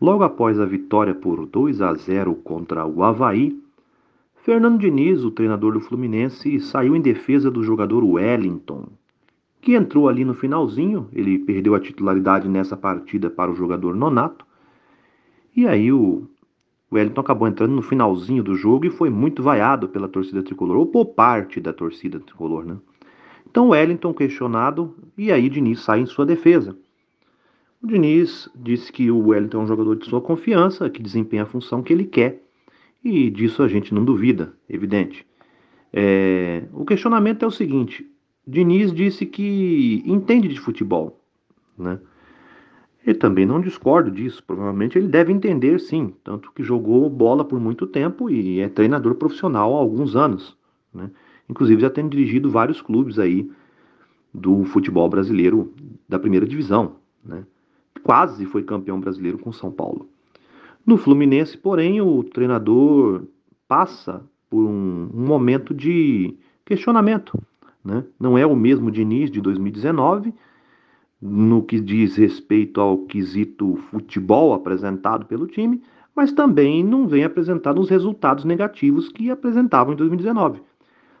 Logo após a vitória por 2 a 0 contra o Havaí, Fernando Diniz, o treinador do Fluminense, saiu em defesa do jogador Wellington, que entrou ali no finalzinho. Ele perdeu a titularidade nessa partida para o jogador Nonato. E aí o Wellington acabou entrando no finalzinho do jogo e foi muito vaiado pela torcida tricolor, ou por parte da torcida tricolor, né? Então Wellington questionado, e aí Diniz sai em sua defesa. O Diniz disse que o Wellington é um jogador de sua confiança, que desempenha a função que ele quer, e disso a gente não duvida, evidente. É, o questionamento é o seguinte: Diniz disse que entende de futebol, né? Eu também não discordo disso. Provavelmente ele deve entender, sim, tanto que jogou bola por muito tempo e é treinador profissional há alguns anos, né? Inclusive já tem dirigido vários clubes aí do futebol brasileiro da primeira divisão, né? Quase foi campeão brasileiro com São Paulo. No Fluminense, porém, o treinador passa por um, um momento de questionamento. Né? Não é o mesmo Diniz de 2019, no que diz respeito ao quesito futebol apresentado pelo time, mas também não vem apresentando os resultados negativos que apresentavam em 2019.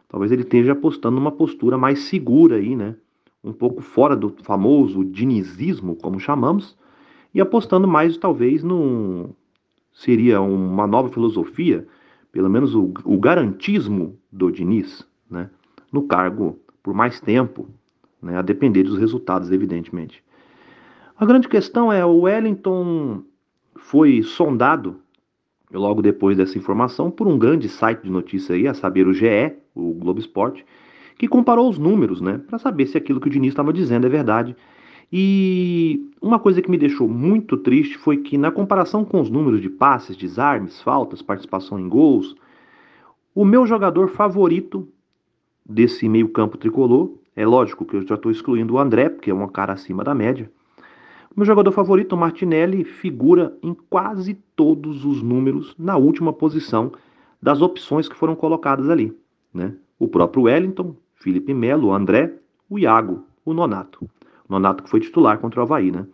Talvez ele esteja apostando numa postura mais segura aí, né? Um pouco fora do famoso dinizismo, como chamamos, e apostando mais talvez no seria uma nova filosofia, pelo menos o, o garantismo do Diniz, né, no cargo por mais tempo, né, a depender dos resultados, evidentemente. A grande questão é o Wellington foi sondado logo depois dessa informação por um grande site de notícia aí, a saber o GE, o Globo Esporte, que comparou os números, né, para saber se aquilo que o Diniz estava dizendo é verdade. E uma coisa que me deixou muito triste foi que, na comparação com os números de passes, desarmes, faltas, participação em gols, o meu jogador favorito desse meio-campo tricolor, é lógico que eu já estou excluindo o André, porque é um cara acima da média. O meu jogador favorito, o Martinelli, figura em quase todos os números na última posição das opções que foram colocadas ali. Né? O próprio Wellington, Felipe Melo, o André, o Iago, o Nonato. O Nonato que foi titular contra o Havaí, né?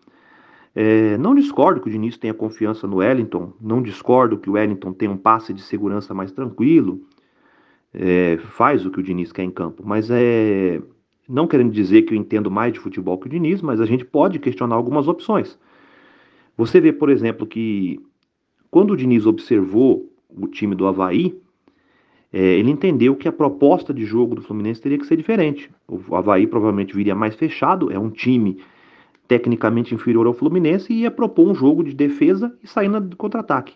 É, não discordo que o Diniz tenha confiança no Wellington, não discordo que o Wellington tenha um passe de segurança mais tranquilo, é, faz o que o Diniz quer em campo, mas é não querendo dizer que eu entendo mais de futebol que o Diniz, mas a gente pode questionar algumas opções. Você vê, por exemplo, que quando o Diniz observou o time do Havaí, é, ele entendeu que a proposta de jogo do Fluminense teria que ser diferente. O Havaí provavelmente viria mais fechado, é um time tecnicamente inferior ao Fluminense e ia propor um jogo de defesa e sair de contra-ataque.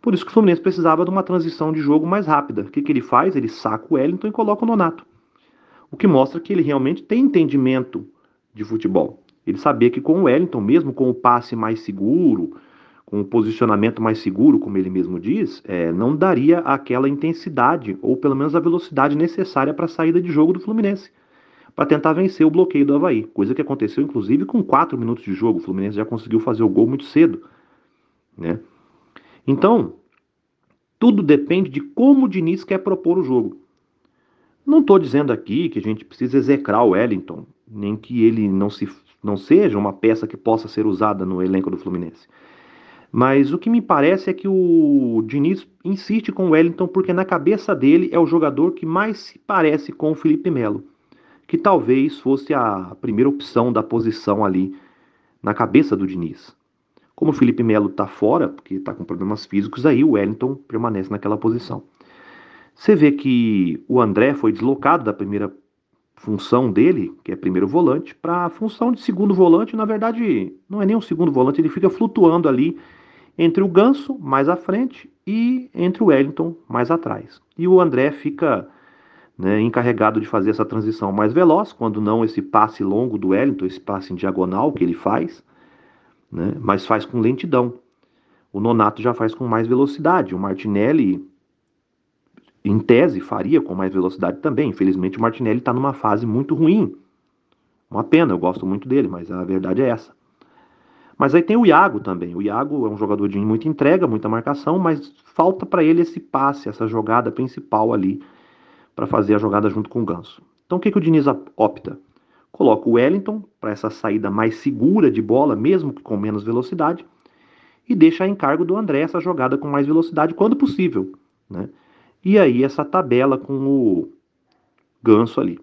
Por isso que o Fluminense precisava de uma transição de jogo mais rápida. O que, que ele faz? Ele saca o Wellington e coloca o Nonato. O que mostra que ele realmente tem entendimento de futebol. Ele sabia que com o Wellington, mesmo com o passe mais seguro, um posicionamento mais seguro, como ele mesmo diz, é, não daria aquela intensidade, ou pelo menos a velocidade necessária para a saída de jogo do Fluminense, para tentar vencer o bloqueio do Havaí. Coisa que aconteceu, inclusive, com 4 minutos de jogo. O Fluminense já conseguiu fazer o gol muito cedo. Né? Então, tudo depende de como o Diniz quer propor o jogo. Não estou dizendo aqui que a gente precisa execrar o Wellington, nem que ele não, se, não seja uma peça que possa ser usada no elenco do Fluminense. Mas o que me parece é que o Diniz insiste com o Wellington porque na cabeça dele é o jogador que mais se parece com o Felipe Melo, que talvez fosse a primeira opção da posição ali na cabeça do Diniz. Como o Felipe Melo está fora, porque está com problemas físicos, aí o Wellington permanece naquela posição. Você vê que o André foi deslocado da primeira função dele, que é primeiro volante, para a função de segundo volante. Na verdade, não é nem um segundo volante, ele fica flutuando ali entre o Ganso mais à frente e entre o Wellington mais atrás. E o André fica né, encarregado de fazer essa transição mais veloz, quando não esse passe longo do Wellington, esse passe em diagonal que ele faz, né, mas faz com lentidão. O Nonato já faz com mais velocidade. O Martinelli, em tese, faria com mais velocidade também. Infelizmente, o Martinelli está numa fase muito ruim. Uma pena, eu gosto muito dele, mas a verdade é essa. Mas aí tem o Iago também. O Iago é um jogador de muita entrega, muita marcação, mas falta para ele esse passe, essa jogada principal ali para fazer a jogada junto com o Ganso. Então o que, que o Diniz opta? Coloca o Wellington para essa saída mais segura de bola, mesmo que com menos velocidade, e deixa a encargo do André essa jogada com mais velocidade quando possível. Né? E aí essa tabela com o Ganso ali.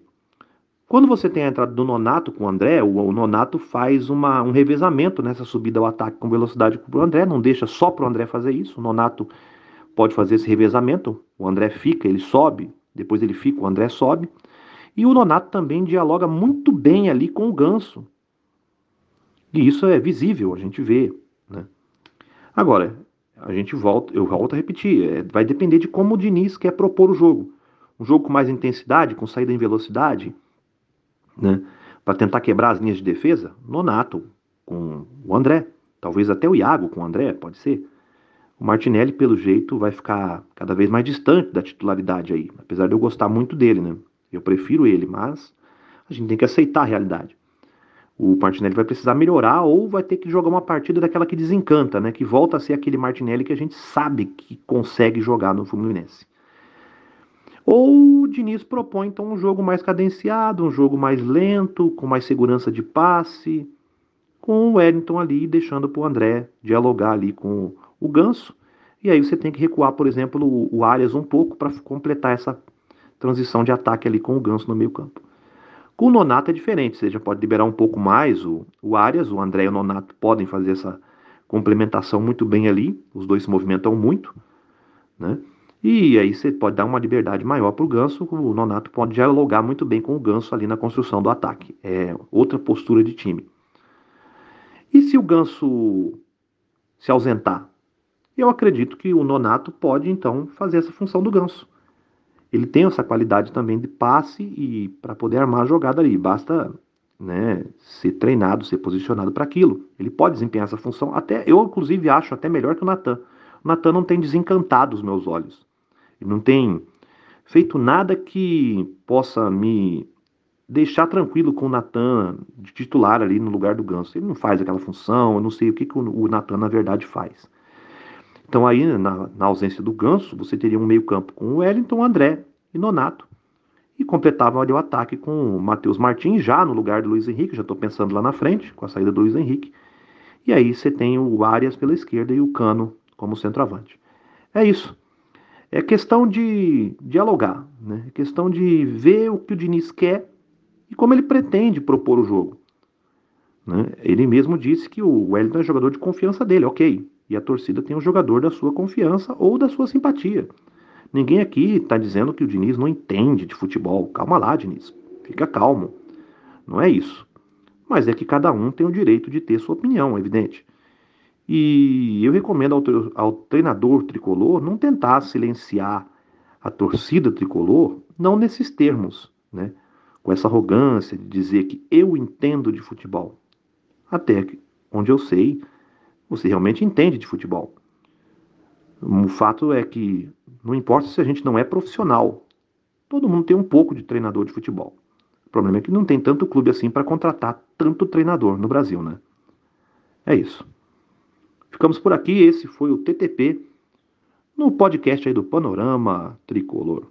Quando você tem a entrada do Nonato com o André, o, o Nonato faz uma, um revezamento nessa subida ao ataque com velocidade para o André, não deixa só para o André fazer isso. O Nonato pode fazer esse revezamento, o André fica, ele sobe, depois ele fica, o André sobe. E o Nonato também dialoga muito bem ali com o Ganso. E isso é visível, a gente vê. Né? Agora, a gente volta, eu volto a repetir, é, vai depender de como o Diniz quer propor o jogo. Um jogo com mais intensidade, com saída em velocidade, né? Para tentar quebrar as linhas de defesa, Nonato com o André, talvez até o Iago com o André, pode ser. O Martinelli, pelo jeito, vai ficar cada vez mais distante da titularidade aí, apesar de eu gostar muito dele, né? Eu prefiro ele, mas a gente tem que aceitar a realidade. O Martinelli vai precisar melhorar ou vai ter que jogar uma partida daquela que desencanta, né? Que volta a ser aquele Martinelli que a gente sabe que consegue jogar no Fluminense. Ou o Diniz propõe então um jogo mais cadenciado, um jogo mais lento, com mais segurança de passe, com o Wellington ali deixando para o André dialogar ali com o Ganso. E aí você tem que recuar, por exemplo, o Arias um pouco para completar essa transição de ataque ali com o Ganso no meio campo. Com o Nonato é diferente, você já pode liberar um pouco mais o, o Arias, o André e o Nonato podem fazer essa complementação muito bem ali, os dois se movimentam muito, né? E aí você pode dar uma liberdade maior para o Ganso, o Nonato pode dialogar muito bem com o Ganso ali na construção do ataque. É outra postura de time. E se o Ganso se ausentar? Eu acredito que o Nonato pode então fazer essa função do Ganso. Ele tem essa qualidade também de passe e para poder armar a jogada ali. Basta né, ser treinado, ser posicionado para aquilo. Ele pode desempenhar essa função. Até eu, inclusive, acho até melhor que o Natan. O Natan não tem desencantado os meus olhos. Ele não tem feito nada que possa me deixar tranquilo com o Natan de titular ali no lugar do Ganso. Ele não faz aquela função, eu não sei o que, que o Natan na verdade faz. Então aí, na, na, ausência do Ganso, você teria um meio campo com o Wellington, André e Nonato. E completava ali o ataque com o Matheus Martins, já no lugar do Luiz Henrique, já estou pensando lá na frente, com a saída do Luiz Henrique. E aí você tem o Arias pela esquerda e o Cano como centroavante. É isso. É questão de dialogar, né? é questão de ver o que o Diniz quer e como ele pretende propor o jogo. Né? Ele mesmo disse que o Wellington é jogador de confiança dele, ok. E a torcida tem um jogador da sua confiança ou da sua simpatia. Ninguém aqui está dizendo que o Diniz não entende de futebol. Calma lá, Diniz. Fica calmo. Não é isso. Mas é que cada um tem o direito de ter sua opinião, é evidente. E eu recomendo ao, ao treinador tricolor não tentar silenciar a torcida tricolor, não nesses termos, né? com essa arrogância de dizer que eu entendo de futebol. Até onde eu sei, você realmente entende de futebol. O fato é que não importa se a gente não é profissional, todo mundo tem um pouco de treinador de futebol. O problema é que não tem tanto clube assim para contratar tanto treinador no Brasil, né? É isso. Ficamos por aqui. Esse foi o TTP no podcast aí do Panorama Tricolor.